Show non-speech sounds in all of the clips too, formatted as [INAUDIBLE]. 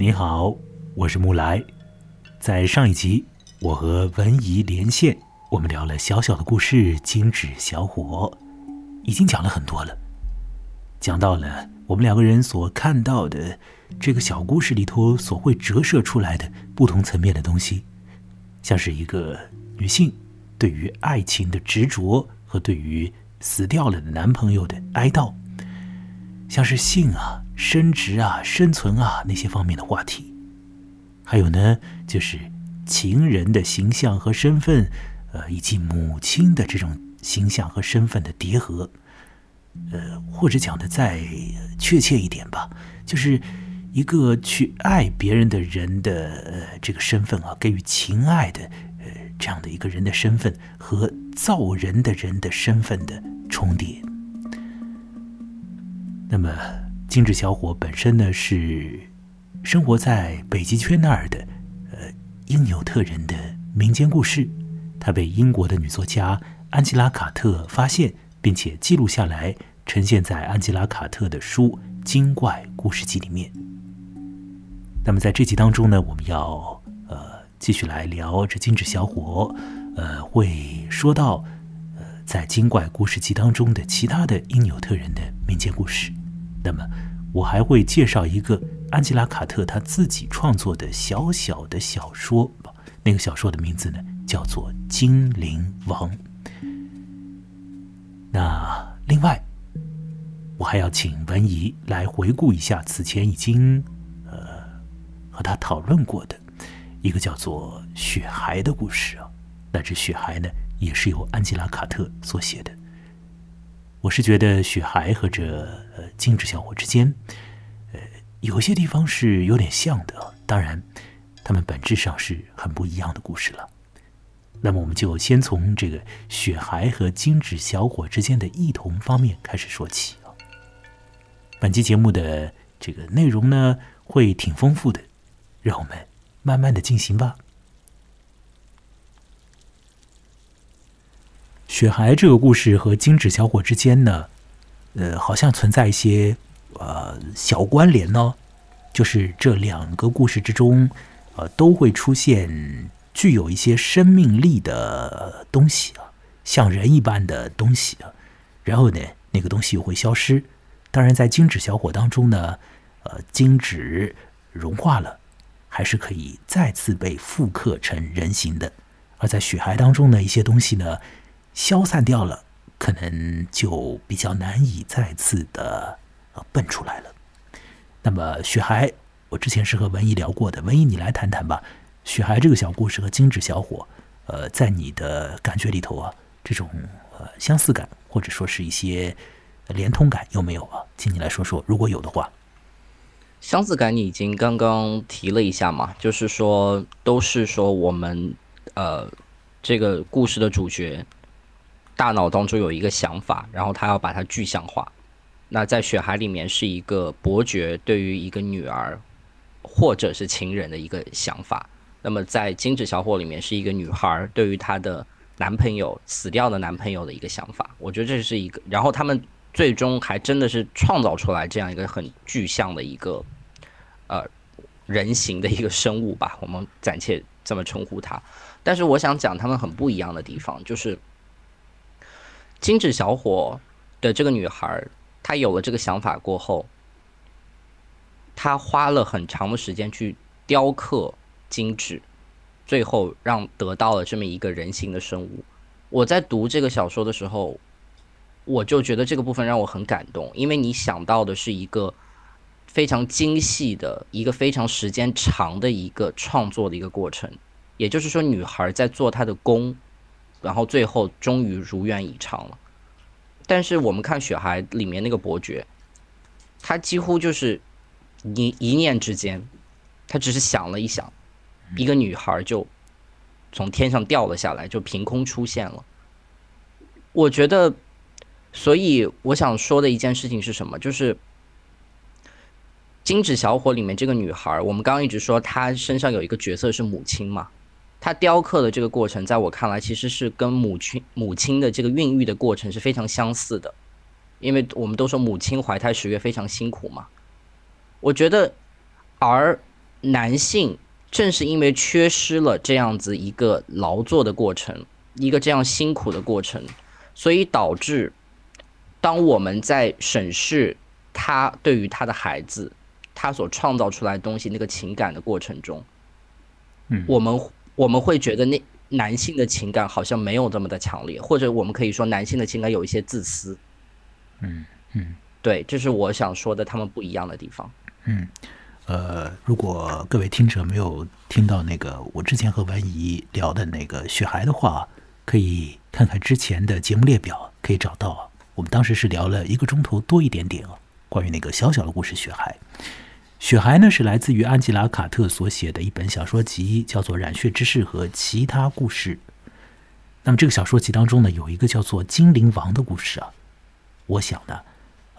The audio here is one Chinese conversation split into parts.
你好，我是木来。在上一集，我和文怡连线，我们聊了小小的故事《金纸小火》，已经讲了很多了。讲到了我们两个人所看到的这个小故事里头所会折射出来的不同层面的东西，像是一个女性对于爱情的执着和对于死掉了的男朋友的哀悼，像是性啊。生殖啊、生存啊那些方面的话题，还有呢，就是情人的形象和身份，呃，以及母亲的这种形象和身份的叠合，呃，或者讲的再确切一点吧，就是一个去爱别人的人的呃这个身份啊，给予情爱的呃这样的一个人的身份和造人的人的身份的重叠，那么。精致小伙本身呢是生活在北极圈那儿的，呃，因纽特人的民间故事。他被英国的女作家安吉拉·卡特发现，并且记录下来，呈现在安吉拉·卡特的书《精怪故事集》里面。那么在这集当中呢，我们要呃继续来聊这精致小伙，呃，会说到呃在《精怪故事集》当中的其他的因纽特人的民间故事。那么，我还会介绍一个安吉拉·卡特他自己创作的小小的小说，那个小说的名字呢叫做《精灵王》。那另外，我还要请文怡来回顾一下此前已经呃和他讨论过的一个叫做《雪孩》的故事啊。那这《雪孩》呢，也是由安吉拉·卡特所写的。我是觉得雪孩和这呃精致小伙之间，呃有些地方是有点像的，当然，他们本质上是很不一样的故事了。那么我们就先从这个雪孩和精致小伙之间的异同方面开始说起啊。本期节目的这个内容呢会挺丰富的，让我们慢慢的进行吧。雪孩这个故事和精致小伙之间呢，呃，好像存在一些呃小关联呢。就是这两个故事之中，呃，都会出现具有一些生命力的东西啊，像人一般的东西啊。然后呢，那个东西又会消失。当然，在精致小伙当中呢，呃，精致融化了，还是可以再次被复刻成人形的。而在雪孩当中呢，一些东西呢。消散掉了，可能就比较难以再次的呃蹦出来了。那么雪孩，我之前是和文艺聊过的，文艺你来谈谈吧。雪孩这个小故事和精致小伙，呃，在你的感觉里头啊，这种呃相似感或者说是一些连通感有没有啊？请你来说说，如果有的话。相似感你已经刚刚提了一下嘛，就是说都是说我们呃这个故事的主角。大脑当中有一个想法，然后他要把它具象化。那在《雪海》里面是一个伯爵对于一个女儿或者是情人的一个想法。那么在《精致小伙》里面是一个女孩对于她的男朋友死掉的男朋友的一个想法。我觉得这是一个，然后他们最终还真的是创造出来这样一个很具象的一个呃人形的一个生物吧，我们暂且这么称呼它。但是我想讲他们很不一样的地方就是。精致小伙的这个女孩，她有了这个想法过后，她花了很长的时间去雕刻精致，最后让得到了这么一个人形的生物。我在读这个小说的时候，我就觉得这个部分让我很感动，因为你想到的是一个非常精细的一个非常时间长的一个创作的一个过程，也就是说，女孩在做她的工。然后最后终于如愿以偿了，但是我们看《雪孩》里面那个伯爵，他几乎就是一一念之间，他只是想了一想，一个女孩就从天上掉了下来，就凭空出现了。我觉得，所以我想说的一件事情是什么？就是《金纸小伙》里面这个女孩，我们刚刚一直说她身上有一个角色是母亲嘛。他雕刻的这个过程，在我看来，其实是跟母亲母亲的这个孕育的过程是非常相似的，因为我们都说母亲怀胎十月非常辛苦嘛。我觉得，而男性正是因为缺失了这样子一个劳作的过程，一个这样辛苦的过程，所以导致当我们在审视他对于他的孩子，他所创造出来的东西那个情感的过程中，嗯我们我们会觉得那男性的情感好像没有这么的强烈，或者我们可以说男性的情感有一些自私。嗯嗯对，这是我想说的，他们不一样的地方。嗯，呃，如果各位听者没有听到那个我之前和文怡聊的那个雪孩的话，可以看看之前的节目列表，可以找到啊。我们当时是聊了一个钟头多一点点啊，关于那个小小的故事《雪孩》。雪孩呢是来自于安吉拉·卡特所写的一本小说集，叫做《染血之事和其他故事》。那么这个小说集当中呢，有一个叫做《精灵王》的故事啊。我想呢，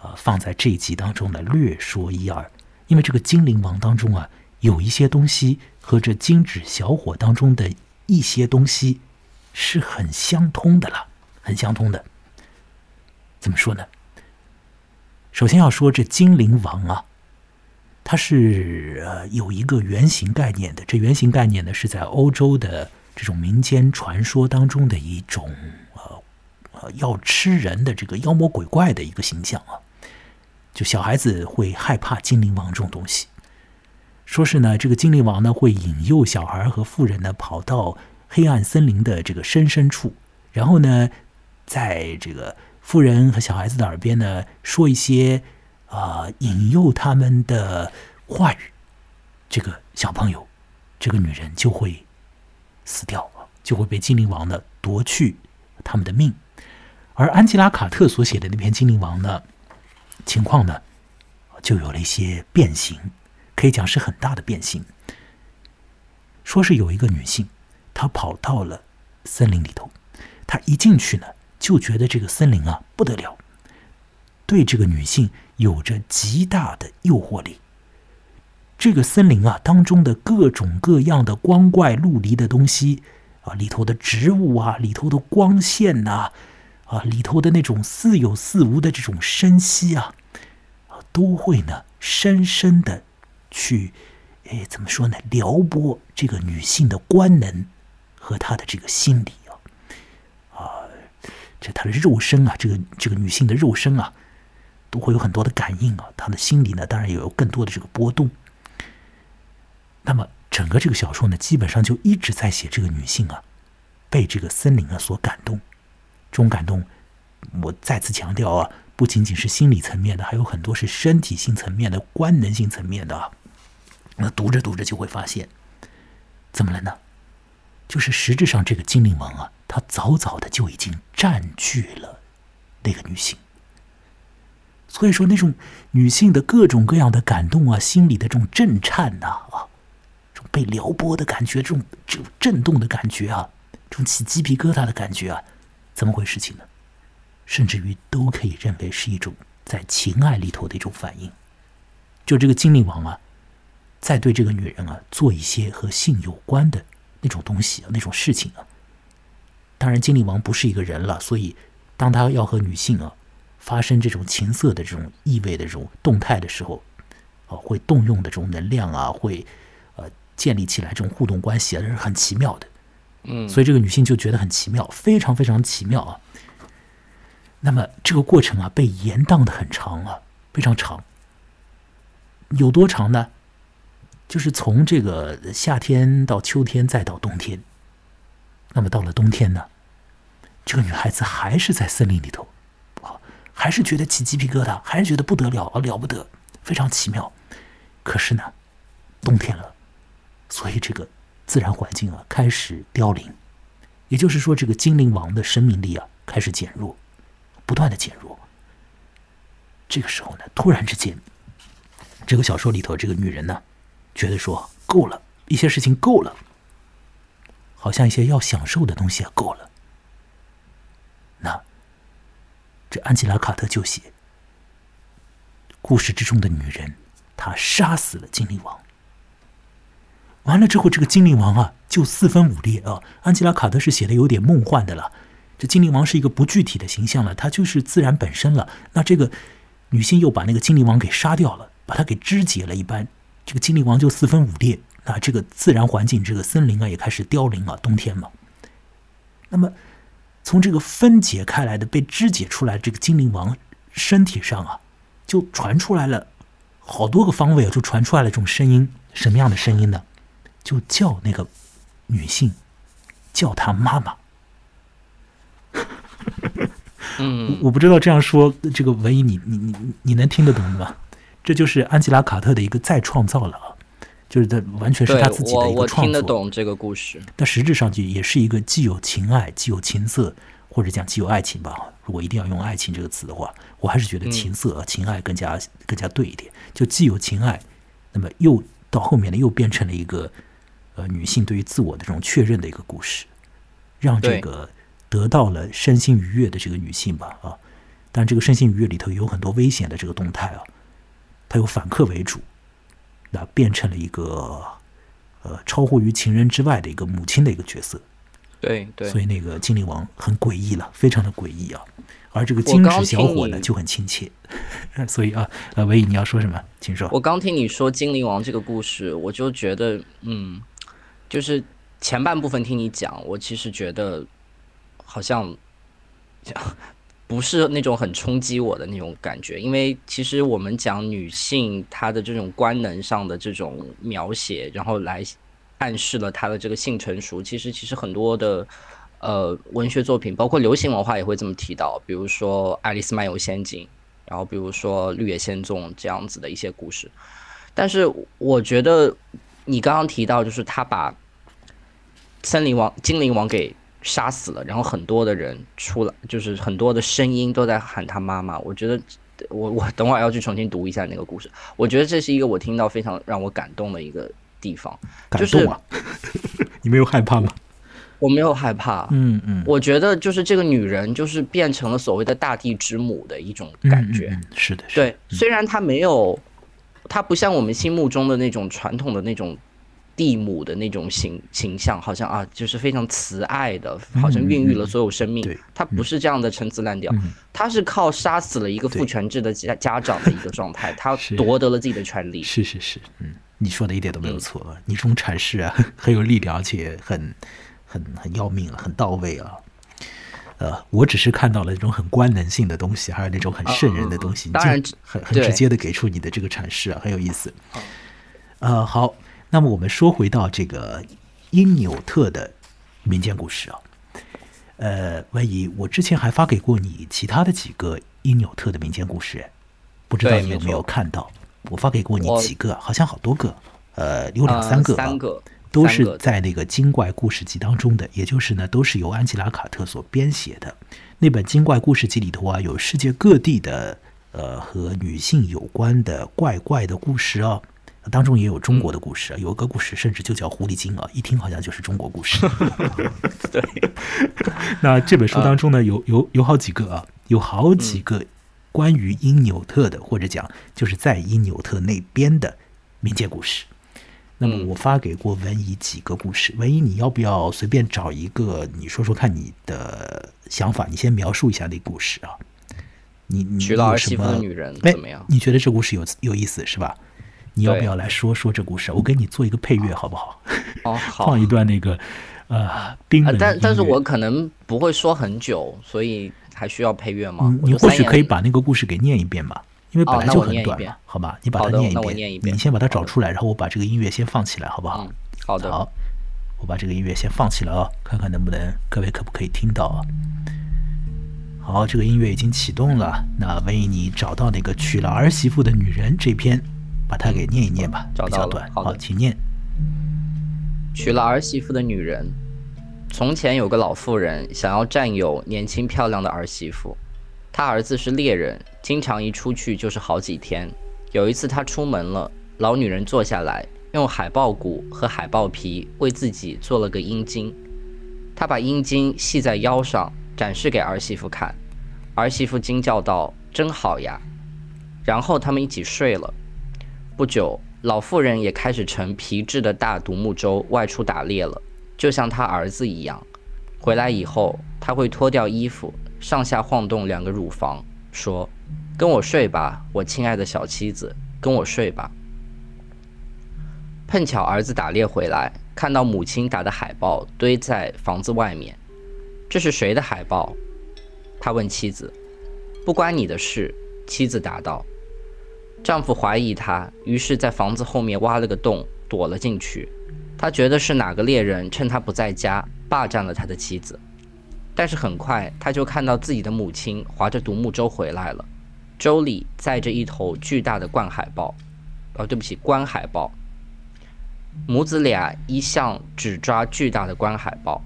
呃，放在这一集当中呢略说一二，因为这个《精灵王》当中啊，有一些东西和这《金纸小伙》当中的一些东西是很相通的了，很相通的。怎么说呢？首先要说这精灵王啊，它是呃有一个原型概念的。这原型概念呢是在欧洲的这种民间传说当中的一种呃呃要吃人的这个妖魔鬼怪的一个形象啊。就小孩子会害怕精灵王这种东西，说是呢这个精灵王呢会引诱小孩和妇人呢跑到黑暗森林的这个深深处，然后呢在这个妇人和小孩子的耳边呢说一些啊、引诱他们的话语，这个小朋友，这个女人就会死掉，就会被精灵王呢夺去他们的命。而安吉拉·卡特所写的那篇《精灵王》呢，情况呢就有了一些变形，可以讲是很大的变形。说是有一个女性，她跑到了森林里头，她一进去呢，就觉得这个森林啊不得了，对这个女性有着极大的诱惑力。这个森林啊当中的各种各样的光怪陆离的东西啊，里头的植物啊，里头的光线呐、啊，里头的那种似有似无的这种声息啊，啊，都会呢深深的去，哎，怎么说呢？撩拨这个女性的官能和她的这个心理啊，啊，这她的肉身啊，这个这个女性的肉身啊，都会有很多的感应啊，她的心理呢，当然也有更多的这个波动。那么整个这个小说呢，基本上就一直在写这个女性啊，被这个森林啊所感动。这种感动，我再次强调啊，不仅仅是心理层面的，还有很多是身体性层面的、官能性层面的啊。那读着读着就会发现，怎么了呢？就是实质上这个精灵王啊，他早早的就已经占据了那个女性。所以说，那种女性的各种各样的感动啊，心里的这种震颤呐啊，这种被撩拨的感觉，这种这种震动的感觉啊，这种起鸡皮疙瘩的感觉啊，怎么回事情呢？甚至于都可以认为是一种在情爱里头的一种反应。就这个精灵王啊，在对这个女人啊做一些和性有关的那种东西啊，那种事情啊。当然，精灵王不是一个人了，所以当他要和女性啊发生这种情色的这种意味的这种动态的时候，啊，会动用的这种能量啊，会呃建立起来这种互动关系啊，这是很奇妙的。嗯，所以这个女性就觉得很奇妙，非常非常奇妙啊。那么这个过程啊，被延宕的很长啊，非常长。有多长呢？就是从这个夏天到秋天，再到冬天。那么到了冬天呢，这个女孩子还是在森林里头，啊，还是觉得起鸡皮疙瘩，还是觉得不得了啊，了不得，非常奇妙。可是呢，冬天了，所以这个自然环境啊开始凋零，也就是说，这个精灵王的生命力啊开始减弱，不断的减弱。这个时候呢，突然之间，这个小说里头这个女人呢，觉得说够了，一些事情够了，好像一些要享受的东西也够了。那这安吉拉·卡特就写，故事之中的女人，她杀死了精灵王。完了之后，这个精灵王啊，就四分五裂啊。安吉拉·卡特是写的有点梦幻的了。这精灵王是一个不具体的形象了，它就是自然本身了。那这个女性又把那个精灵王给杀掉了，把它给肢解了一般，这个精灵王就四分五裂，那这个自然环境，这个森林啊也开始凋零了，冬天嘛。那么从这个分解开来的、被肢解出来这个精灵王身体上啊，就传出来了好多个方位啊，就传出来了这种声音，什么样的声音呢？就叫那个女性，叫她妈妈。嗯，我不知道这样说，这个文艺你你你你能听得懂吗？这就是安吉拉·卡特的一个再创造了啊，就是他完全是他自己的一个创作。我听得懂这个故事，但实质上就也是一个既有情爱，既有情色，或者讲既有爱情吧。如果一定要用爱情这个词的话，我还是觉得情色、啊情爱更加更加对一点。就既有情爱，那么又到后面呢，又变成了一个呃女性对于自我的这种确认的一个故事，让这个。得到了身心愉悦的这个女性吧，啊，但这个身心愉悦里头有很多危险的这个动态啊，她有反客为主，那变成了一个呃超乎于情人之外的一个母亲的一个角色，对对，所以那个精灵王很诡异了，非常的诡异啊，而这个精致小伙呢就很亲切，[LAUGHS] 所以啊，呃，唯一你要说什么，请说。我刚听你说精灵王这个故事，我就觉得，嗯，就是前半部分听你讲，我其实觉得。好像不是那种很冲击我的那种感觉，因为其实我们讲女性她的这种官能上的这种描写，然后来暗示了她的这个性成熟。其实，其实很多的呃文学作品，包括流行文化也会这么提到，比如说《爱丽丝漫游仙境》，然后比如说《绿野仙踪》这样子的一些故事。但是，我觉得你刚刚提到，就是他把森林王、精灵王给。杀死了，然后很多的人出来，就是很多的声音都在喊他妈妈。我觉得，我我等会儿要去重新读一下那个故事。我觉得这是一个我听到非常让我感动的一个地方。感动啊！[LAUGHS] 你没有害怕吗？我没有害怕。嗯嗯。我觉得就是这个女人，就是变成了所谓的大地之母的一种感觉。是的，对。虽然她没有，她不像我们心目中的那种传统的那种。地母的那种形形象，好像啊，就是非常慈爱的，好像孕育了所有生命。他不是这样的陈词滥调，他是靠杀死了一个父权制的家家长的一个状态，[LAUGHS] 他夺得了自己的权利。是是是，嗯，你说的一点都没有错，你这种阐释啊，[LAUGHS] 很有力量，而且很很很要命啊，很到位啊。呃，我只是看到了那种很官能性的东西，还有那种很圣人的东西，当然很很直接的给出你的这个阐释啊，很有意思。呃，好。那么我们说回到这个因纽特的民间故事啊，呃，万一我之前还发给过你其他的几个因纽特的民间故事，不知道你有没有看到？我发给过你几个，好像好多个，呃，有两三个，三个都是在那个精怪故事集当中的，也就是呢，都是由安吉拉·卡特所编写的。那本精怪故事集里头啊，有世界各地的呃和女性有关的怪怪的故事啊。当中也有中国的故事啊，有一个故事甚至就叫《狐狸精》啊，一听好像就是中国故事。[LAUGHS] 对，[LAUGHS] 那这本书当中呢，有有有好几个啊，有好几个关于因纽特的，或者讲就是在因纽特那边的民间故事。那么我发给过文怡几个故事，文怡你要不要随便找一个，你说说看你的想法，你先描述一下那故事啊。你你娶到儿媳妇的女人怎么样？你觉得这故事有有意思是吧？你要不要来说说这故事？我给你做一个配乐，好不好？哦，好。[LAUGHS] 放一段那个呃冰冷但但是我可能不会说很久，所以还需要配乐吗？你或许可以把那个故事给念一遍吧，因为本来就很短嘛，好吧？你把它念一遍，念一遍你先把它找出来，然后我把这个音乐先放起来，好不好？好的。好，我把这个音乐先放起来啊，看看能不能各位可不可以听到啊？好，这个音乐已经启动了。那文艺，你找到那个娶了儿媳妇的女人这篇。把它给念一念吧，比较短。好，请念。娶了儿媳妇的女人。从前有个老妇人，想要占有年轻漂亮的儿媳妇。她儿子是猎人，经常一出去就是好几天。有一次她出门了，老女人坐下来，用海豹骨和海豹皮为自己做了个阴茎。她把阴茎系在腰上，展示给儿媳妇看。儿媳妇惊叫道：“真好呀！”然后他们一起睡了。不久，老妇人也开始乘皮质的大独木舟外出打猎了，就像他儿子一样。回来以后，他会脱掉衣服，上下晃动两个乳房，说：“跟我睡吧，我亲爱的小妻子，跟我睡吧。”碰巧儿子打猎回来，看到母亲打的海报堆在房子外面，这是谁的海报？他问妻子。不关你的事，妻子答道。丈夫怀疑她，于是，在房子后面挖了个洞，躲了进去。他觉得是哪个猎人趁他不在家，霸占了他的妻子。但是很快，他就看到自己的母亲划着独木舟回来了，舟里载着一头巨大的冠海豹。哦，对不起，观海豹。母子俩一向只抓巨大的观海豹。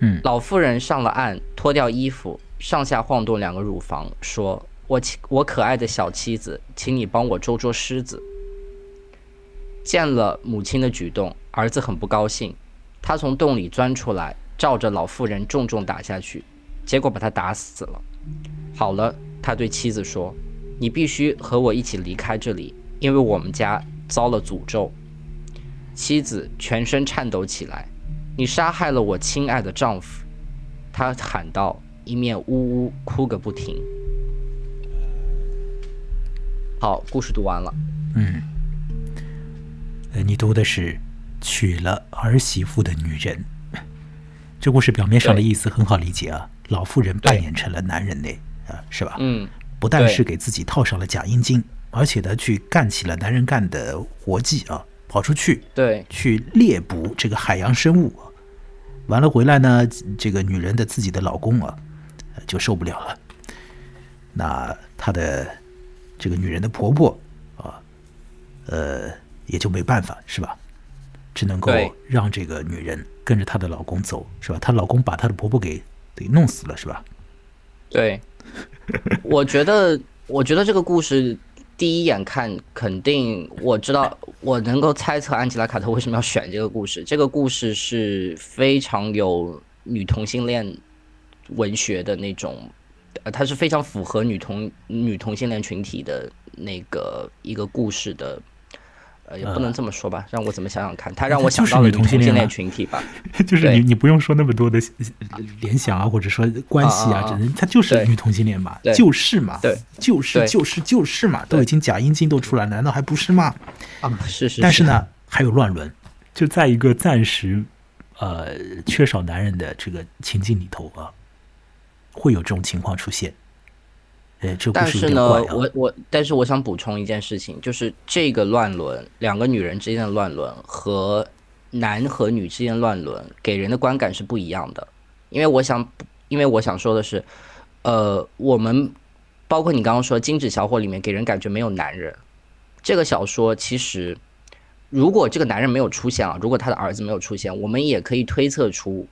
嗯，老妇人上了岸，脱掉衣服。上下晃动两个乳房，说：“我亲，我可爱的小妻子，请你帮我捉捉狮子。”见了母亲的举动，儿子很不高兴，他从洞里钻出来，照着老妇人重重打下去，结果把他打死了。好了，他对妻子说：“你必须和我一起离开这里，因为我们家遭了诅咒。”妻子全身颤抖起来：“你杀害了我亲爱的丈夫！”他喊道。一面呜呜哭个不停。好，故事读完了。嗯，呃，你读的是娶了儿媳妇的女人。这故事表面上的意思很好理解啊，老妇人扮演成了男人呢，啊，是吧？嗯，不但是给自己套上了假阴茎，而且呢，去干起了男人干的活计啊，跑出去，对，去猎捕这个海洋生物。完了回来呢，这个女人的自己的老公啊。就受不了了，那她的这个女人的婆婆啊，呃，也就没办法，是吧？只能够让这个女人跟着她的老公走，是吧？她老公把她的婆婆给给弄死了，是吧？对，[LAUGHS] 我觉得，我觉得这个故事第一眼看，肯定我知道，我能够猜测安吉拉·卡特为什么要选这个故事。这个故事是非常有女同性恋。文学的那种，呃，它是非常符合女同女同性恋群体的那个一个故事的，呃，也不能这么说吧，让我怎么想想看，它让我想到了女同性恋群体吧，[LAUGHS] 就是你你不用说那么多的联想啊，或者说关系啊，只能它就是女同性恋嘛，就是嘛，对，就是就是就是嘛，都已经假阴茎都出来，难道还不是吗？啊，是是，但是呢，还有乱伦，就在一个暂时呃缺少男人的这个情境里头啊。会有这种情况出现，呃，这但是呢，我我但是我想补充一件事情，就是这个乱伦，两个女人之间的乱伦和男和女之间乱伦给人的观感是不一样的。因为我想，因为我想说的是，呃，我们包括你刚刚说《金纸小伙》里面给人感觉没有男人，这个小说其实如果这个男人没有出现啊，如果他的儿子没有出现，我们也可以推测出。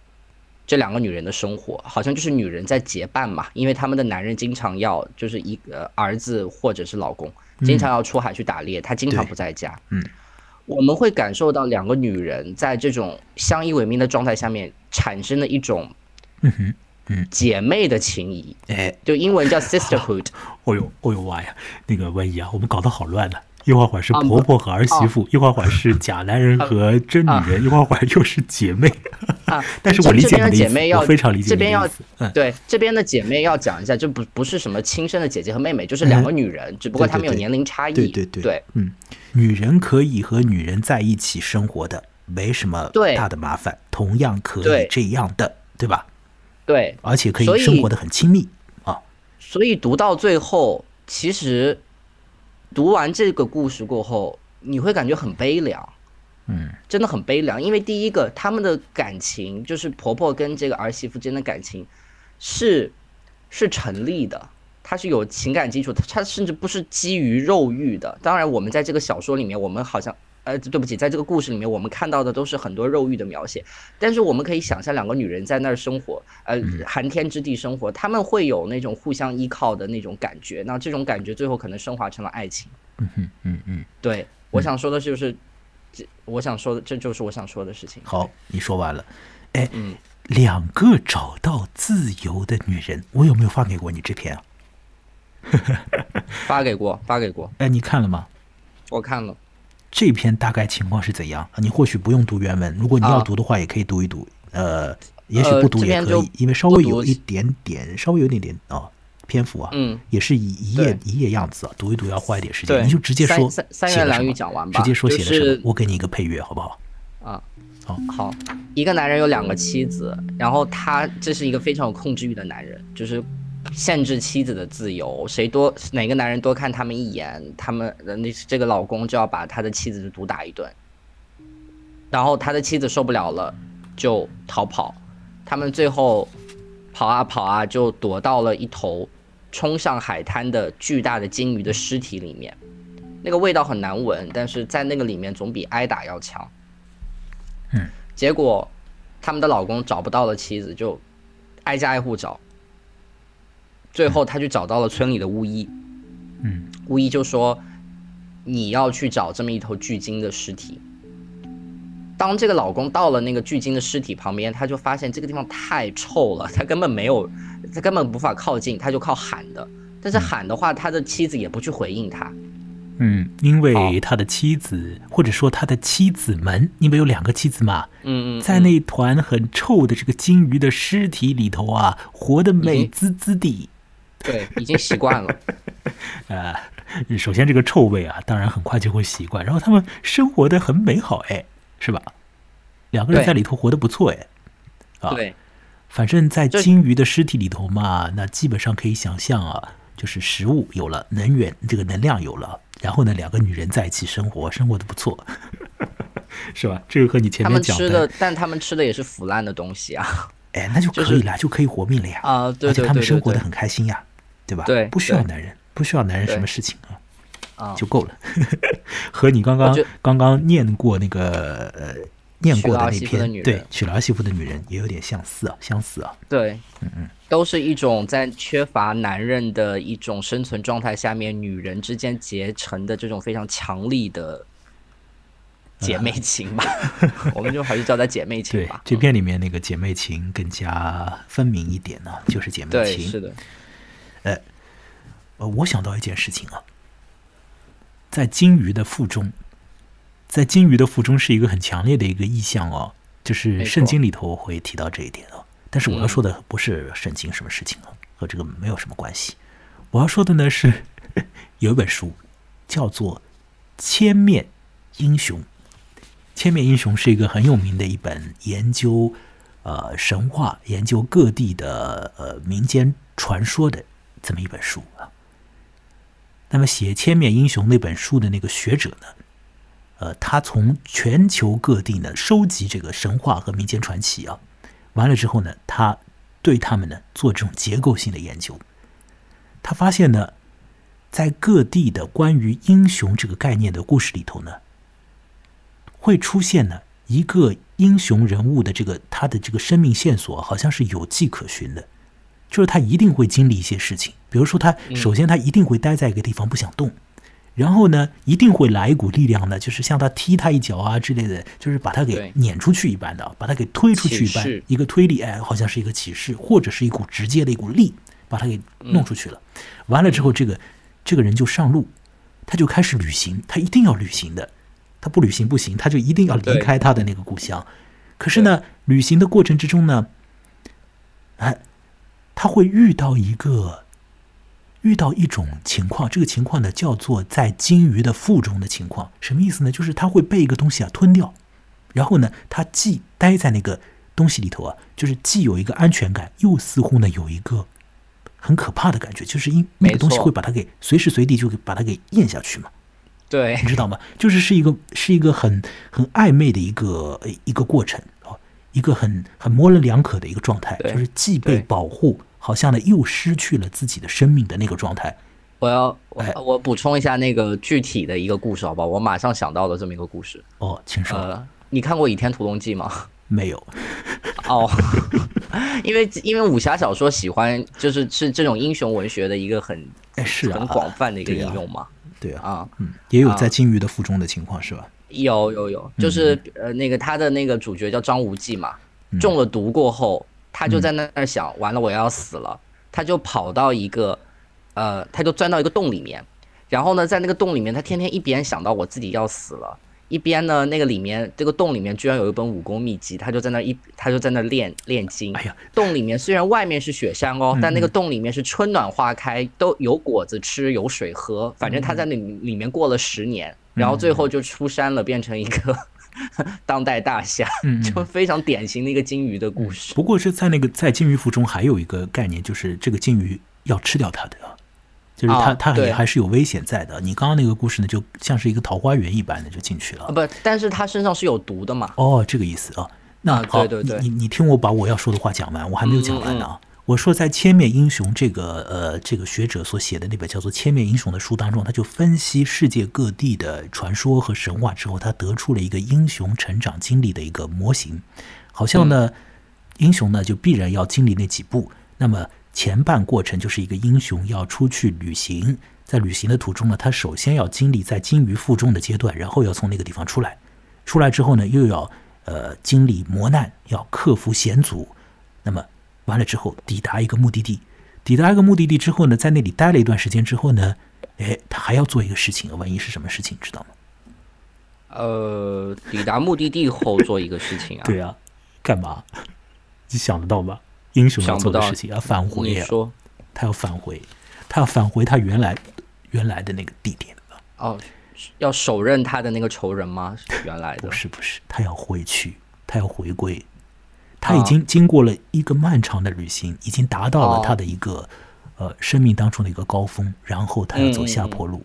这两个女人的生活好像就是女人在结伴嘛，因为他们的男人经常要就是一个儿子或者是老公经常要出海去打猎，他经常不在家。嗯，我们会感受到两个女人在这种相依为命的状态下面产生的一种嗯哼嗯姐妹的情谊。哎，就英文叫 sisterhood。哦 [LAUGHS] 呦哦呦哇呀，那个文怡啊，我们搞得好乱了。一会儿是婆婆和儿媳妇，一会儿是 [LAUGHS] 假男人和真女人，一会儿又是姐妹。啊，[LAUGHS] 但是我理解的姐妹要非常理解这边要对这边的姐妹要讲一下，就不不是什么亲生的姐姐和妹妹，就是两个女人，只不过她们有年龄差异。对对对对，嗯，女人可以和女人在一起生活的，没什么大的麻烦，同样可以这样的，对吧？对，而且可以生活的很亲密啊。所以读到最后，其实。读完这个故事过后，你会感觉很悲凉，嗯，真的很悲凉。因为第一个，他们的感情就是婆婆跟这个儿媳妇之间的感情，是是成立的，它是有情感基础，它甚至不是基于肉欲的。当然，我们在这个小说里面，我们好像。呃，对不起，在这个故事里面，我们看到的都是很多肉欲的描写，但是我们可以想象两个女人在那儿生活，呃，寒天之地生活，他们会有那种互相依靠的那种感觉，那这种感觉最后可能升华成了爱情。嗯嗯嗯嗯，对，我想说的就是，这我想说的，这就是我想说的事情。好，你说完了。哎，两个找到自由的女人，我有没有发给过你这篇啊？[LAUGHS] 发给过，发给过。哎，你看了吗？我看了。这篇大概情况是怎样？你或许不用读原文，如果你要读的话，也可以读一读。呃，也许不读也可以，因为稍微有一点点，稍微有一点点啊，篇幅啊，嗯，也是以一页一页样子啊，读一读要花一点时间，你就直接说三言两语讲完吧直接说写的什么，就是我给你一个配乐好不好？啊，好。好，一个男人有两个妻子，然后他这是一个非常有控制欲的男人，就是限制妻子的自由，谁多哪个男人多看他们一眼，他们呃那这个老公就要把他的妻子毒打一顿，然后他的妻子受不了了，就逃跑，他们最后跑啊跑啊，就躲到了一头冲上海滩的巨大的鲸鱼的尸体里面。那个味道很难闻，但是在那个里面总比挨打要强。嗯，结果他们的老公找不到了妻子，就挨家挨户找。最后他去找到了村里的巫医，嗯，巫医就说你要去找这么一头巨鲸的尸体。当这个老公到了那个巨鲸的尸体旁边，他就发现这个地方太臭了，[LAUGHS] 他根本没有，他根本无法靠近，他就靠喊的。但是喊的话，他的妻子也不去回应他。嗯，因为他的妻子或者说他的妻子们，因为有两个妻子嘛，嗯嗯，在那团很臭的这个鲸鱼的尸体里头啊，活得美滋滋的。对，已经习惯了。呃，[LAUGHS] 首先这个臭味啊，当然很快就会习惯，然后他们生活的很美好，哎，是吧？两个人在里头活得不错，哎，啊，对，反正在这鲸鱼的尸体里头嘛，那基本上可以想象啊，就是食物有了，能源这个能量有了，然后呢，两个女人在一起生活，生活的不错，[LAUGHS] 是吧？这个和你前面讲们吃的，但他们吃的也是腐烂的东西啊。哎，那就可以了，就可以活命了呀。啊，对而且对对对对他们生活的很开心呀，对吧？对不需要男人，不需要男人什么事情啊。啊，就够了。[LAUGHS] 和你刚刚刚刚念过那个呃念过的那篇，对娶了儿媳妇的女人也有点相似啊，相似啊。对，嗯嗯都是一种在缺乏男人的一种生存状态下面，女人之间结成的这种非常强力的姐妹情吧。[LAUGHS] 我们就还是叫它姐妹情吧，。对这篇里面那个姐妹情更加分明一点呢、就是姐妹对，情。是的，呃，我想到一件事情啊，在金鱼的腹中，在金鱼的腹中是一个很强烈的一个意象哦，就是圣经里头会提到这一点哦。但是我要嗯说的不是圣经什么事情啊，和这个没有什么关系。我要说的呢是有一本书叫做《千面英雄》，《千面英雄》是一个很有名的一本研究呃神话、研究各地的呃民间传说的这么一本书啊。那么写《千面英雄》那本书的那个学者呢，呃，他从全球各地呢收集这个神话和民间传奇啊，完了之后呢，他对他们呢做这种结构性的研究。他发现呢，在各地的关于英雄这个概念的故事里头呢，会出现呢一个英雄人物的这个他的这个生命线索，好像是有迹可循的。就是他一定会经历一些事情，比如说他首先他一定会待在一个地方不想动，然后呢一定会来一股力量呢，就是像他踢他一脚啊之类的，就是把他给撵出去一般的，把他给推出去一般，一个推力，哎，好像是一个启示，或者是一股直接的一股力，把他给弄出去了。完了之后，这个这个人就上路，他就开始旅行，他一定要旅行的，他不旅行不行，他就一定要离开他的那个故乡。可是呢，旅行的过程之中呢，哎，他会遇到一个，遇到一种情况，这个情况呢叫做在鲸鱼的腹中的情况，什么意思呢？就是他会被一个东西啊吞掉，然后呢，他既待在那个东西里头啊，就是既有一个安全感，又似乎呢有一个很可怕的感觉，就是因那个东西会把它给随时随地就给把它给咽下去嘛。对你知道吗？就是是一个是一个很很暧昧的一个呃一个过程啊，一个很很模棱两可的一个状态，就是既被保护，好像呢又失去了自己的生命的那个状态。我要我补充一下那个具体的一个故事，好吧？我马上想到了这么一个故事。哦，请说。呃，你看过《倚天屠龙记》吗？[LAUGHS] 没有，哦，[LAUGHS] 因为因为武侠小说喜欢就是是这种英雄文学的一个很哎是啊，很广泛的一个应用嘛。对啊，啊，嗯，也有啊在金鱼的腹中的情况是吧？有有有，就是呃那个他的那个主角叫张无忌嘛，中了毒过后，他就在那儿想，完了我要死了，他就跑到一个呃，他就钻到一个洞里面，然后呢，在那个洞里面，他天天一边想到我自己要死了，一边呢，那个里面这个洞里面居然有一本武功秘籍，他就在那一他就在那练练经。哎呀，洞里面虽然外面是雪山哦，但那个洞里面是春暖花开，都有果子吃，有水喝。反正他在那里面过了十年，然后最后就出山了，变成一个 [LAUGHS] 当代大侠，[LAUGHS] 就非常典型的一个金鱼的故事。不过是在那个在金鱼腹中还有一个概念，就是这个金鱼要吃掉它的。就是它，它也还是有危险在的。你刚刚那个故事呢，就像是一个桃花源一般的就进去了。不，但是它身上是有毒的嘛？哦，这个意思啊。那好，你你听我把我要说的话讲完，我还没有讲完呢。我说在《千面英雄》这个呃这个学者所写的那本叫做《千面英雄》的书当中，他就分析世界各地的传说和神话之后，他得出了一个英雄成长经历的一个模型。好像呢，英雄呢就必然要经历那几步。那么。前半过程就是一个英雄要出去旅行，在旅行的途中呢，他首先要经历在金鱼腹中的阶段，然后要从那个地方出来，出来之后呢，又要呃经历磨难，要克服险阻，那么完了之后抵达一个目的地，抵达一个目的地之后呢，在那里待了一段时间之后呢，哎，他还要做一个事情，万一是什么事情，知道吗？呃，抵达目的地后做一个事情啊？[LAUGHS] 对啊，干嘛？你想得到吗？英雄要做的事情要返回，你说他要返回，他要返回他原来原来的那个地点哦，要手刃他的那个仇人吗？原来的不是不是，他要回去，他要回归。他已经经过了一个漫长的旅行，已经达到了他的一个呃生命当中的一个高峰，然后他要走下坡路。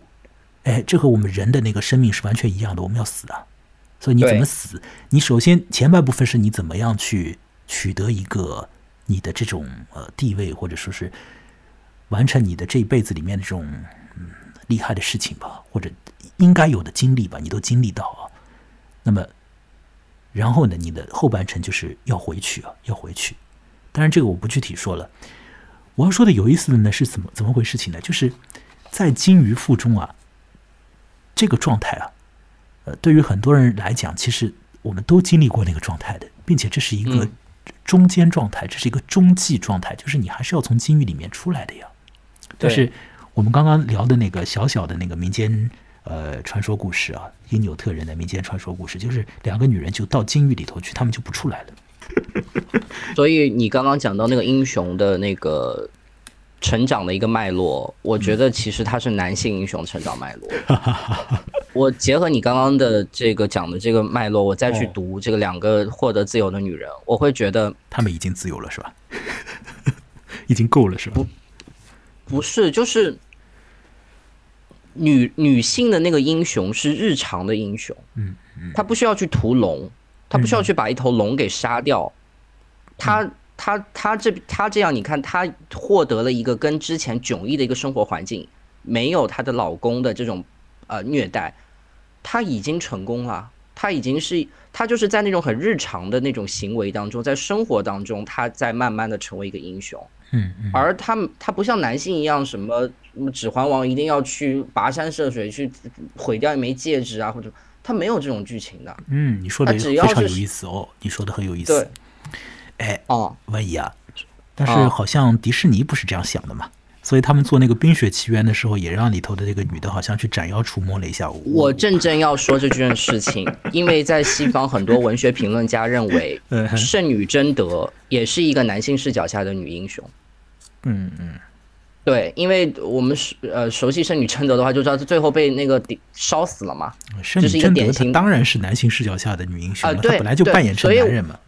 哎，这和我们人的那个生命是完全一样的，我们要死啊！所以你怎么死？你首先前半部分是你怎么样去取得一个。你的这种呃地位，或者说是完成你的这一辈子里面的这种嗯厉害的事情吧，或者应该有的经历吧，你都经历到啊。那么，然后呢，你的后半程就是要回去啊，要回去。当然，这个我不具体说了。我要说的有意思的呢，是怎么怎么回事情呢？就是在金鱼腹中啊，这个状态啊，呃，对于很多人来讲，其实我们都经历过那个状态的，并且这是一个。中间状态，这是一个中继状态，就是你还是要从金鱼里面出来的呀。但是我们刚刚聊的那个小小的那个民间呃传说故事啊，因纽特人的民间传说故事，就是两个女人就到监狱里头去，他们就不出来了。[LAUGHS] 所以你刚刚讲到那个英雄的那个。成长的一个脉络，我觉得其实他是男性英雄成长脉络。[LAUGHS] 我结合你刚刚的这个讲的这个脉络，我再去读这个两个获得自由的女人，我会觉得他们已经自由了，是吧？[LAUGHS] 已经够了，是吧？不，不是，就是女女性的那个英雄是日常的英雄，嗯嗯，她不需要去屠龙，她不需要去把一头龙给杀掉，她。她她这她这样，你看她获得了一个跟之前迥异的一个生活环境，没有她的老公的这种呃虐待，她已经成功了。她已经是她就是在那种很日常的那种行为当中，在生活当中，她在慢慢的成为一个英雄。而她她不像男性一样，什么指环王一定要去跋山涉水去毁掉一枚戒指啊，或者他没有这种剧情的。嗯，你说的非常有意思哦，你说的很有意思。对。哎哦，万一啊，但是好像迪士尼不是这样想的嘛，所以他们做那个《冰雪奇缘》的时候，也让里头的这个女的好像去斩妖除魔了一下。我正正要说这件事情，因为在西方很多文学评论家认为，[LAUGHS] 圣女贞德也是一个男性视角下的女英雄。嗯嗯，对，因为我们熟呃熟悉圣女贞德的话，就知道她最后被那个烧死了嘛。圣女贞德她当然是男性视角下的女英雄，她本来就扮演成男人嘛。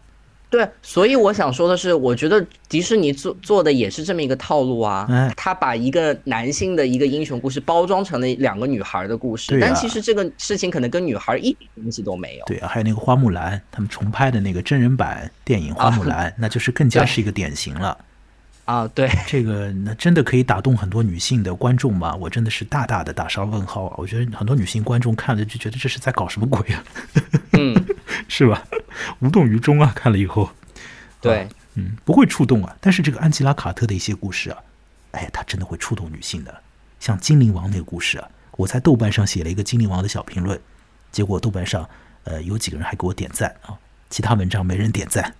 对，所以我想说的是，我觉得迪士尼做做的也是这么一个套路啊。他把一个男性的一个英雄故事包装成了两个女孩的故事，但其实这个事情可能跟女孩一点关系都没有。对啊，还有那个花木兰，他们重拍的那个真人版电影《花木兰》，那就是更加是一个典型了。啊，对，这个那真的可以打动很多女性的观众吗？我真的是大大的打上问号啊！我觉得很多女性观众看了就觉得这是在搞什么鬼啊？[LAUGHS] 嗯，是吧？无动于衷啊！看了以后，对，嗯，不会触动啊。但是这个安吉拉·卡特的一些故事啊，哎，它真的会触动女性的。像《精灵王》那个故事啊，我在豆瓣上写了一个《精灵王》的小评论，结果豆瓣上呃有几个人还给我点赞啊。其他文章没人点赞，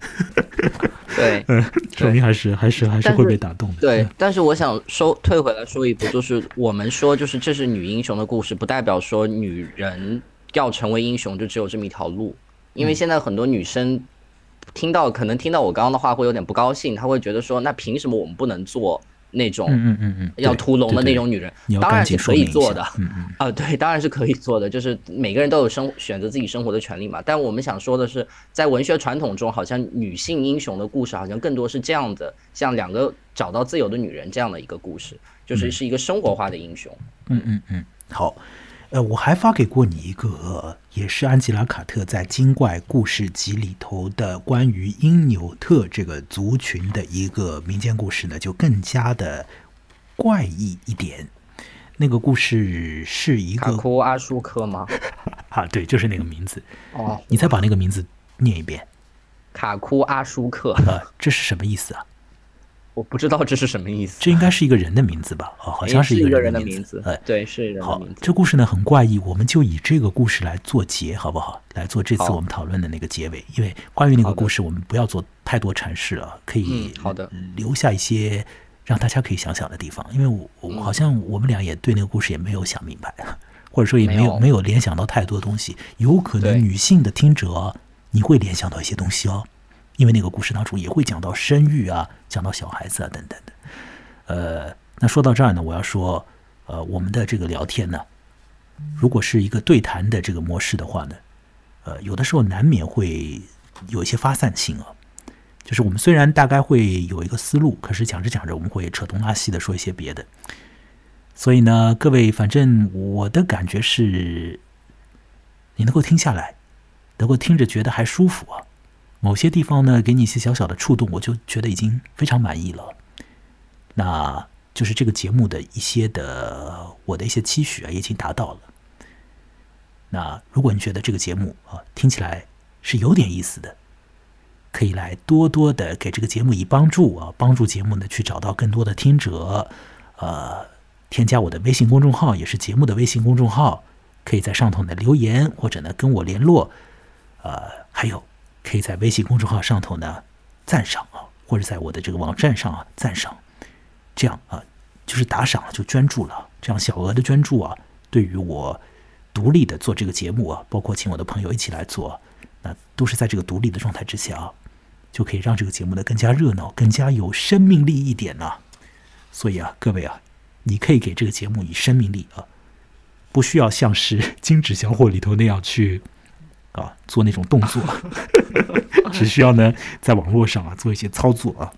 [LAUGHS] 对，嗯，[LAUGHS] 说明还是还是还是会被打动的。对，但是我想收退回来说一步，就是我们说就是这是女英雄的故事，不代表说女人要成为英雄就只有这么一条路，因为现在很多女生听到可能听到我刚刚的话会有点不高兴，她会觉得说，那凭什么我们不能做那种嗯嗯嗯嗯，要屠龙的那种女人？当然是可以做的，嗯嗯啊，对，当然是可以做的，就是每个人都有生选择自己生活的权利嘛。但我们想说的是，在文学传统中，好像女性英雄的故事好像更多是这样的，像两个找到自由的女人这样的一个故事，就是是一个生活化的英雄。嗯嗯嗯，好。呃，我还发给过你一个，也是安吉拉·卡特在《精怪故事集》里头的关于因纽特这个族群的一个民间故事呢，就更加的怪异一点。那个故事是一个卡库阿舒克吗？[LAUGHS] 啊，对，就是那个名字。哦，你再把那个名字念一遍。卡库阿舒克。呃，这是什么意思啊？我不知道这是什么意思。这应该是一个人的名字吧？哦，好像是一个人的名字。哎，对，是人的名字。这故事呢很怪异，我们就以这个故事来做结，好不好？来做这次我们讨论的那个结尾。因为关于那个故事，我们不要做太多阐释了，可以好的留下一些让大家可以想想的地方。因为我我好像我们俩也对那个故事也没有想明白，或者说也没有没有联想到太多东西。有可能女性的听者你会联想到一些东西哦。因为那个故事当中也会讲到生育啊，讲到小孩子啊等等的。呃，那说到这儿呢，我要说，呃，我们的这个聊天呢，如果是一个对谈的这个模式的话呢，呃，有的时候难免会有一些发散性啊。就是我们虽然大概会有一个思路，可是讲着讲着我们会扯东拉西的说一些别的。所以呢，各位，反正我的感觉是，你能够听下来，能够听着觉得还舒服啊。某些地方呢，给你一些小小的触动，我就觉得已经非常满意了。那就是这个节目的一些的我的一些期许啊，已经达到了。那如果你觉得这个节目啊听起来是有点意思的，可以来多多的给这个节目以帮助啊，帮助节目呢去找到更多的听者。呃，添加我的微信公众号，也是节目的微信公众号，可以在上头呢留言或者呢跟我联络。呃，还有。可以在微信公众号上头呢赞赏啊，或者在我的这个网站上啊赞赏，这样啊就是打赏了就捐助了，这样小额的捐助啊，对于我独立的做这个节目啊，包括请我的朋友一起来做，那都是在这个独立的状态之下啊，就可以让这个节目呢更加热闹，更加有生命力一点呢。所以啊，各位啊，你可以给这个节目以生命力啊，不需要像是《金纸小伙》里头那样去。啊，做那种动作，[LAUGHS] 只需要呢，在网络上啊做一些操作啊。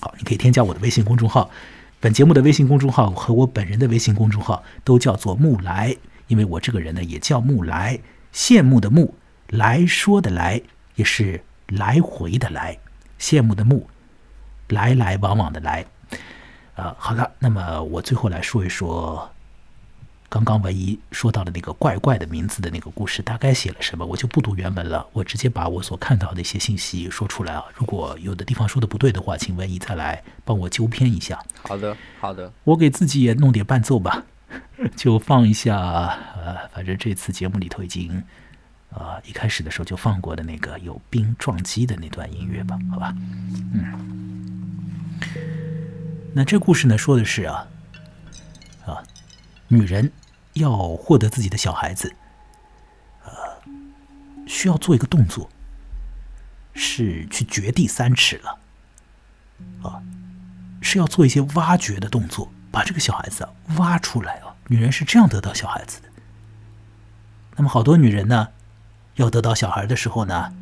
好，你可以添加我的微信公众号，本节目的微信公众号和我本人的微信公众号都叫做木来，因为我这个人呢也叫木来，羡慕的慕，来说的来，也是来回的来，羡慕的慕，来来往往的来。啊，好的，那么我最后来说一说。刚刚唯一说到的那个怪怪的名字的那个故事，大概写了什么？我就不读原文了，我直接把我所看到的一些信息说出来啊。如果有的地方说的不对的话，请文一再来帮我纠偏一下。好的，好的。我给自己也弄点伴奏吧，[LAUGHS] 就放一下。呃，反正这次节目里头已经，啊，一开始的时候就放过的那个有冰撞击的那段音乐吧，好吧。嗯。那这故事呢，说的是啊，啊。女人要获得自己的小孩子，呃，需要做一个动作，是去掘地三尺了，啊，是要做一些挖掘的动作，把这个小孩子啊挖出来啊。女人是这样得到小孩子的。那么，好多女人呢，要得到小孩的时候呢，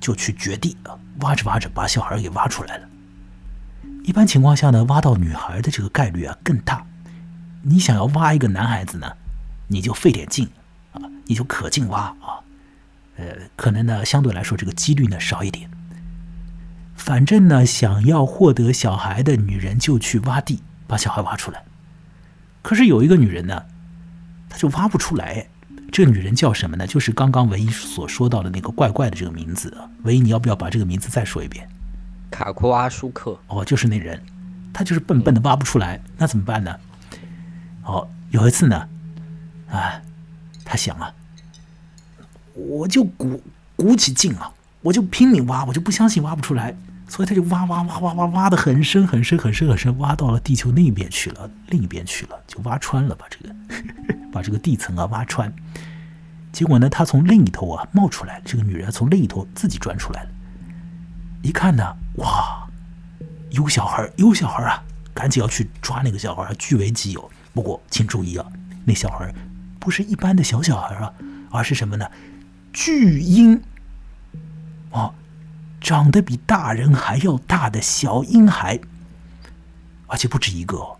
就去掘地啊，挖着挖着把小孩给挖出来了。一般情况下呢，挖到女孩的这个概率啊更大。你想要挖一个男孩子呢，你就费点劲啊，你就可劲挖啊，呃，可能呢相对来说这个几率呢少一点。反正呢，想要获得小孩的女人就去挖地，把小孩挖出来。可是有一个女人呢，她就挖不出来。这个女人叫什么呢？就是刚刚唯一所说到的那个怪怪的这个名字啊。唯一，你要不要把这个名字再说一遍？卡库阿舒克。哦，就是那人，他就是笨笨的挖不出来，那怎么办呢？哦，有一次呢，啊，他想啊，我就鼓鼓起劲啊，我就拼命挖，我就不相信挖不出来，所以他就挖挖挖挖挖挖的很深很深很深很深，挖到了地球那边去了，另一边去了，就挖穿了，把这个 [LAUGHS] 把这个地层啊挖穿。结果呢，他从另一头啊冒出来，这个女人从另一头自己钻出来了。一看呢，哇，有小孩，有小孩啊！赶紧要去抓那个小孩，据为己有。不过请注意啊，那小孩不是一般的小小孩啊，而是什么呢？巨婴啊，长得比大人还要大的小婴孩，而且不止一个，哦，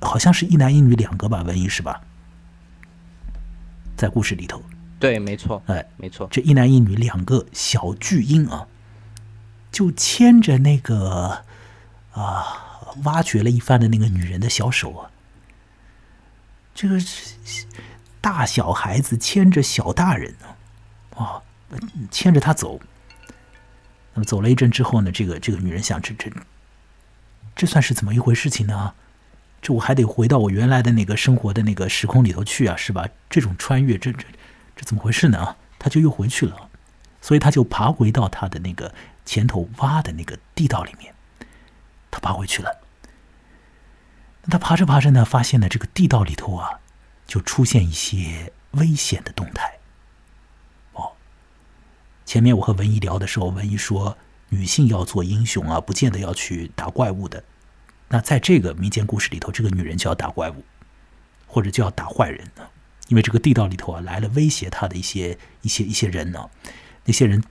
好像是一男一女两个吧？文艺是吧？在故事里头，对，没错，哎，没错，这一男一女两个小巨婴啊，就牵着那个啊挖掘了一番的那个女人的小手啊，这个大小孩子牵着小大人呢，啊，牵着他走。那么走了一阵之后呢，这个这个女人想，这这这算是怎么一回事情呢？这我还得回到我原来的那个生活的那个时空里头去啊，是吧？这种穿越，这这这怎么回事呢？他就又回去了，所以他就爬回到他的那个前头挖的那个地道里面，他爬回去了。那他爬着爬着呢，发现呢这个地道里头啊，就出现一些危险的动态。哦，前面我和文怡聊的时候，文怡说女性要做英雄啊，不见得要去打怪物的。那在这个民间故事里头，这个女人就要打怪物，或者就要打坏人呢？因为这个地道里头啊来了威胁她的一些一些一些人呢。那些人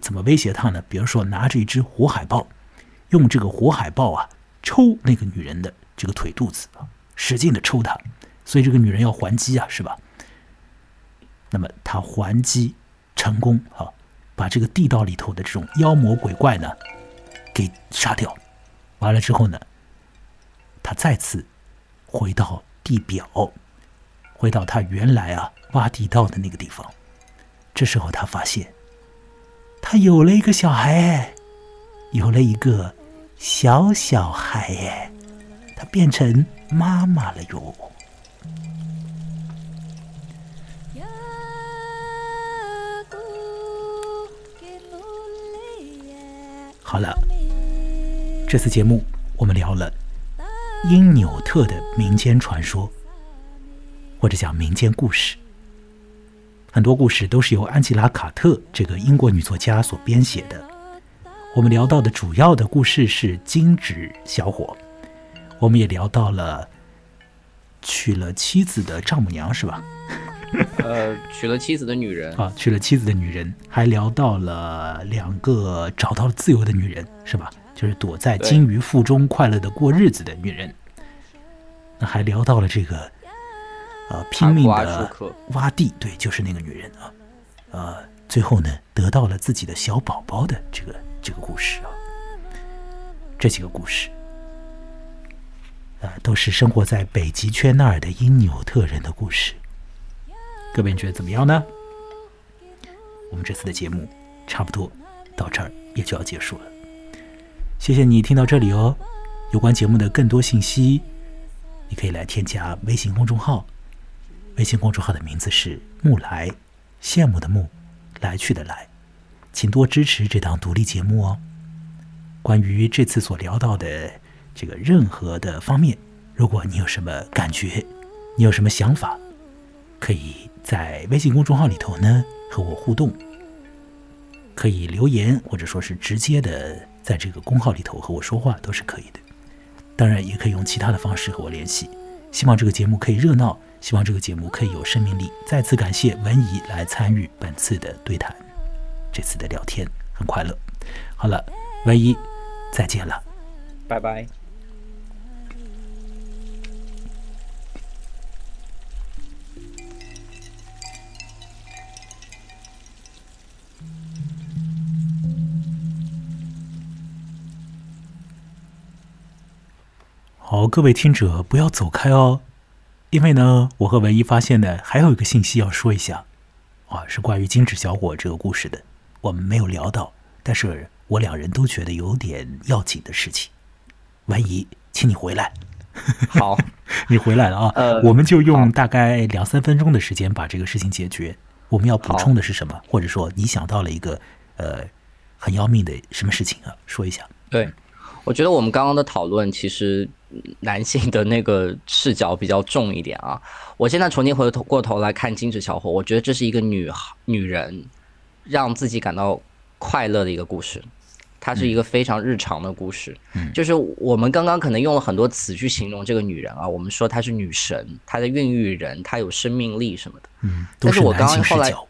怎么威胁她呢？比如说拿着一只火海豹，用这个火海豹啊抽那个女人的这个腿肚子啊，使劲的抽他，所以这个女人要还击啊，是吧？那么她还击成功啊，把这个地道里头的这种妖魔鬼怪呢给杀掉。完了之后呢？他再次回到地表，回到他原来啊挖地道的那个地方。这时候他发现，他有了一个小孩哎，有了一个小小孩哎，他变成妈妈了哟。好了，这次节目我们聊了。因纽特的民间传说，或者讲民间故事，很多故事都是由安吉拉·卡特这个英国女作家所编写的。我们聊到的主要的故事是金纸小伙，我们也聊到了娶了妻子的丈母娘，是吧？呃，娶了妻子的女人。啊，娶了妻子的女人，还聊到了两个找到了自由的女人，是吧？就是躲在金鱼腹中快乐的过日子的女人，那还聊到了这个，呃，拼命的挖地，对，就是那个女人啊，呃，最后呢，得到了自己的小宝宝的这个这个故事啊，这几个故事，呃，都是生活在北极圈那儿的因纽特人的故事。各位你觉得怎么样呢？我们这次的节目差不多到这儿也就要结束了。谢谢你听到这里哦。有关节目的更多信息，你可以来添加微信公众号。微信公众号的名字是“木来”，羡慕的慕，来去的来。请多支持这档独立节目哦。关于这次所聊到的这个任何的方面，如果你有什么感觉，你有什么想法，可以在微信公众号里头呢和我互动，可以留言或者说是直接的。在这个公号里头和我说话都是可以的，当然也可以用其他的方式和我联系。希望这个节目可以热闹，希望这个节目可以有生命力。再次感谢文怡来参与本次的对谈，这次的聊天很快乐。好了，文怡，再见了，拜拜。好，各位听者不要走开哦，因为呢，我和文一发现呢，还有一个信息要说一下，啊，是关于金纸小伙这个故事的，我们没有聊到，但是我两人都觉得有点要紧的事情。文一，请你回来。好，[LAUGHS] 你回来了啊，呃，我们就用大概两三分钟的时间把这个事情解决。我们要补充的是什么？或者说你想到了一个呃很要命的什么事情啊？说一下。对，我觉得我们刚刚的讨论其实。男性的那个视角比较重一点啊。我现在重新回头过头来看《精致小伙》，我觉得这是一个女女人让自己感到快乐的一个故事。它是一个非常日常的故事，嗯就是我们刚刚可能用了很多词去形容这个女人啊，我们说她是女神，她的孕育人，她有生命力什么的。嗯，但是我刚刚后来角。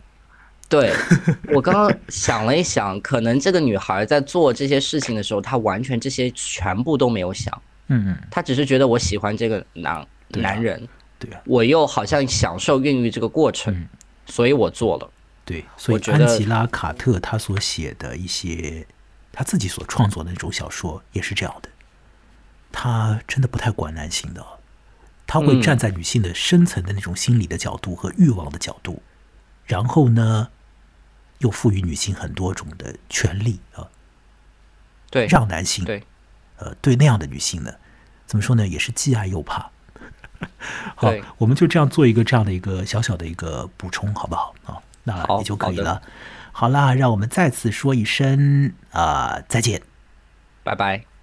对我刚刚想了一想，可能这个女孩在做这些事情的时候，她完全这些全部都没有想，嗯嗯，她只是觉得我喜欢这个男啊男人，对啊，我又好像享受孕育这个过程，嗯所以我做了。对，所以安吉拉·卡特她所写的一些她自己所创作的那种小说也是这样的，她真的不太管男性的哦，他会嗯站在女性的深层的那种心理的角度和欲望的角度，然后呢，又赋予女性很多种的权利啊，对，让男性对，呃对那样的女性呢，怎么说呢，也是既爱又怕。好，我们就这样做一个这样的一个小小的一个补充，好不好啊？那好也就可以了。好啦，让我们再次说一声啊、再见。拜拜。